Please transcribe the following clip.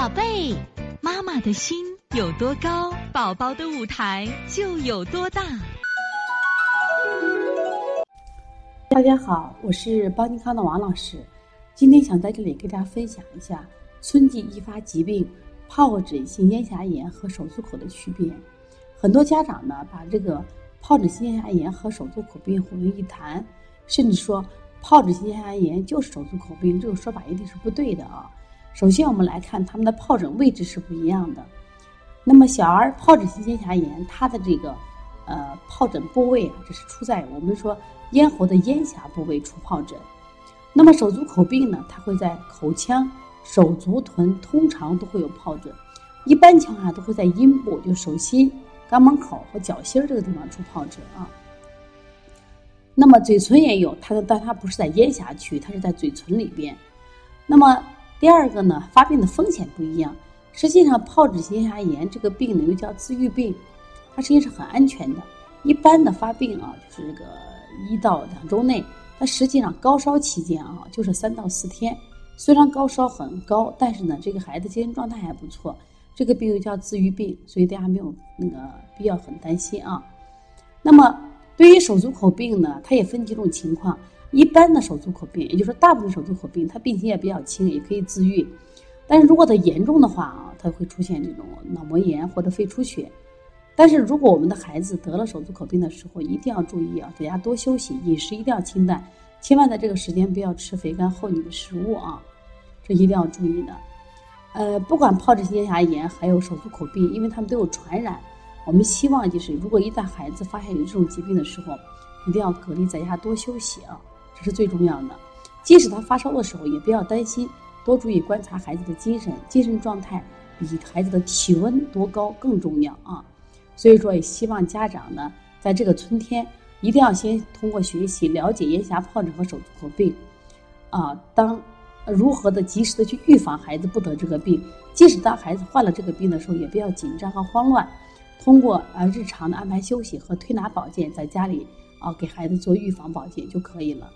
宝贝，妈妈的心有多高，宝宝的舞台就有多大。大家好，我是邦尼康的王老师，今天想在这里给大家分享一下春季易发疾病疱疹性咽峡炎和手足口的区别。很多家长呢，把这个疱疹性咽峡炎和手足口病混为一谈，甚至说疱疹性咽峡炎就是手足口病，这个说法一定是不对的啊。首先，我们来看它们的疱疹位置是不一样的。那么，小儿疱疹性咽峡炎，它的这个呃疱疹部位啊，这是出在我们说咽喉的咽峡部位出疱疹。那么，手足口病呢，它会在口腔、手足臀通常都会有疱疹，一般情况下都会在阴部，就手心、肛门口和脚心这个地方出疱疹啊。那么，嘴唇也有，它的但它不是在咽峡区，它是在嘴唇里边。那么第二个呢，发病的风险不一样。实际上，疱疹性咽峡炎这个病呢，又叫自愈病，它实际上是很安全的。一般的发病啊，就是这个一到两周内。它实际上高烧期间啊，就是三到四天。虽然高烧很高，但是呢，这个孩子精神状态还不错。这个病又叫自愈病，所以大家没有那个必要很担心啊。那么，对于手足口病呢，它也分几种情况。一般的手足口病，也就是说大部分手足口病，它病情也比较轻，也可以自愈。但是如果它严重的话啊，它会出现这种脑膜炎或者肺出血。但是如果我们的孩子得了手足口病的时候，一定要注意啊，在家多休息，饮食一定要清淡，千万在这个时间不要吃肥甘厚腻的食物啊，这一定要注意的。呃，不管疱疹性咽峡炎还有手足口病，因为他们都有传染，我们希望就是如果一旦孩子发现有这种疾病的时候，一定要隔离在家多休息啊。是最重要的，即使他发烧的时候，也不要担心，多注意观察孩子的精神，精神状态比孩子的体温多高更重要啊。所以说，也希望家长呢，在这个春天，一定要先通过学习了解咽峡疱疹和手足口病，啊，当如何的及时的去预防孩子不得这个病。即使当孩子患了这个病的时候，也不要紧张和慌乱，通过啊日常的安排休息和推拿保健，在家里。啊，给孩子做预防保健就可以了。